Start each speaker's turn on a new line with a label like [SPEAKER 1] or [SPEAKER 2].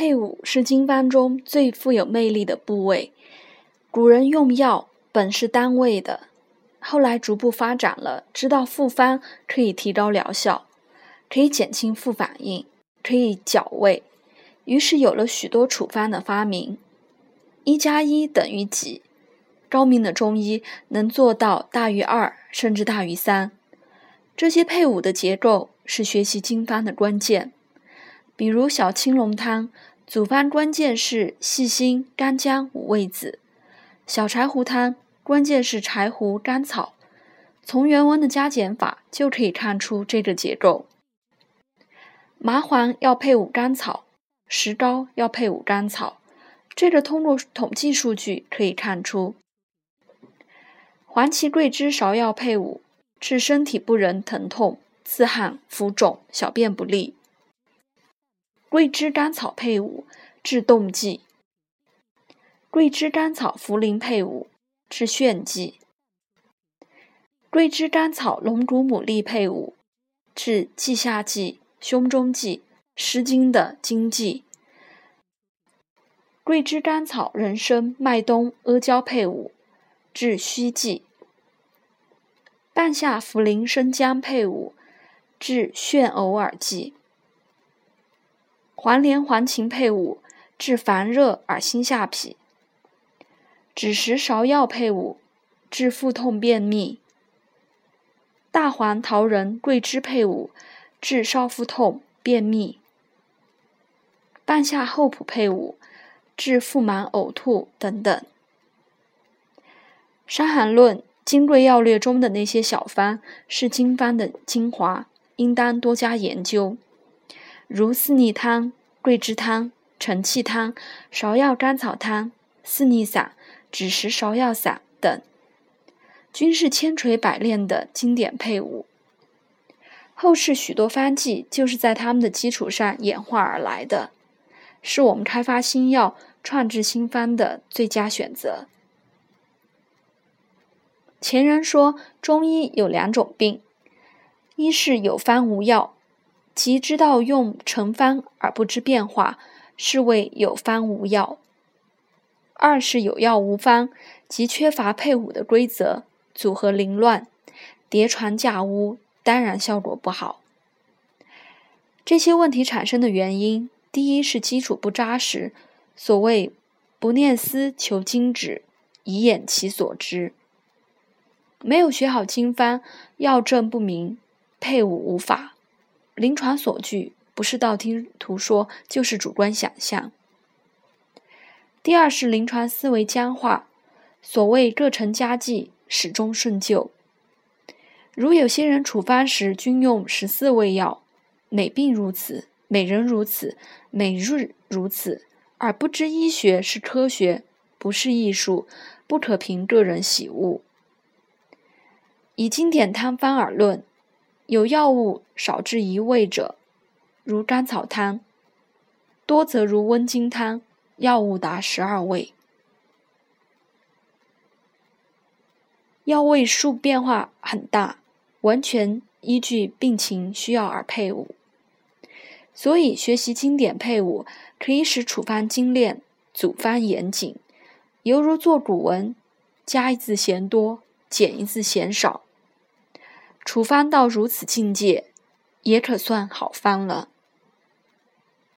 [SPEAKER 1] 配伍是经方中最富有魅力的部位。古人用药本是单位的，后来逐步发展了，知道复方可以提高疗效，可以减轻副反应，可以矫胃，于是有了许多处方的发明。一加一等于几？高明的中医能做到大于二，甚至大于三。这些配伍的结构是学习经方的关键。比如小青龙汤，组方关键是细辛、干姜、五味子；小柴胡汤关键是柴胡、甘草。从原文的加减法就可以看出这个结构。麻黄要配伍甘草，石膏要配伍甘草，这个通过统计数据可以看出。黄芪、桂枝芍药配伍，治身体不仁、疼痛、自汗、浮肿、小便不利。桂枝甘草配伍治冻悸，桂枝甘草茯苓配伍治眩悸，桂枝甘草龙骨牡蛎配伍治脐下悸、胸中悸、失经的经悸，桂枝甘草人参麦冬阿胶配伍治虚悸，半夏茯苓生姜配伍治眩偶耳悸。黄连、黄芩配伍治烦热、耳心下痞；枳实、芍药配伍治腹痛、便秘；大黄、桃仁、桂枝配伍治少腹痛、便秘；半夏、厚朴配伍治腹满、呕吐等等。《伤寒论·金匮要略》中的那些小方是经方的精华，应当多加研究。如四逆汤、桂枝汤、承气汤、芍药甘草汤、四逆散、枳实芍药散等，均是千锤百炼的经典配伍。后世许多方剂就是在他们的基础上演化而来的，是我们开发新药、创制新方的最佳选择。前人说，中医有两种病：一是有方无药。即知道用成方而不知变化，是谓有方无药；二是有药无方，即缺乏配伍的规则，组合凌乱，叠床架屋，当然效果不好。这些问题产生的原因，第一是基础不扎实，所谓不念思求经旨，以掩其所知。没有学好经方，药证不明，配伍无法。临床所据不是道听途说，就是主观想象。第二是临床思维僵化，所谓各成佳绩，始终顺旧。如有些人处方时均用十四味药，每病如此，每人如此，每日如此，而不知医学是科学，不是艺术，不可凭个人喜恶。以经典汤方而论。有药物少至一味者，如甘草汤；多则如温经汤，药物达十二味。药味数变化很大，完全依据病情需要而配伍。所以学习经典配伍，可以使处方精炼，组方严谨，犹如做古文，加一字嫌多，减一字嫌少。处方到如此境界，也可算好方了。